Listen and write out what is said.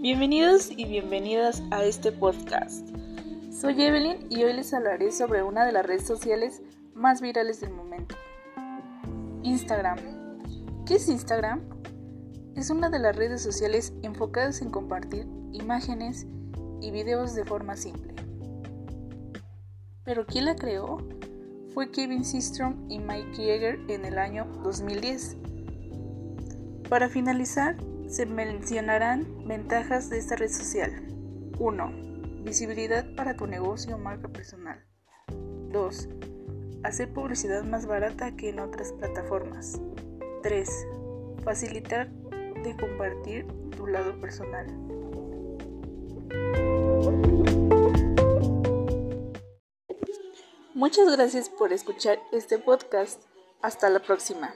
Bienvenidos y bienvenidas a este podcast. Soy Evelyn y hoy les hablaré sobre una de las redes sociales más virales del momento. Instagram. ¿Qué es Instagram? Es una de las redes sociales enfocadas en compartir imágenes y videos de forma simple. ¿Pero quién la creó? Fue Kevin Systrom y Mike Yeager en el año 2010. Para finalizar, se mencionarán ventajas de esta red social. 1. Visibilidad para tu negocio o marca personal. 2. Hacer publicidad más barata que en otras plataformas. 3. Facilitar de compartir tu lado personal. Muchas gracias por escuchar este podcast. Hasta la próxima.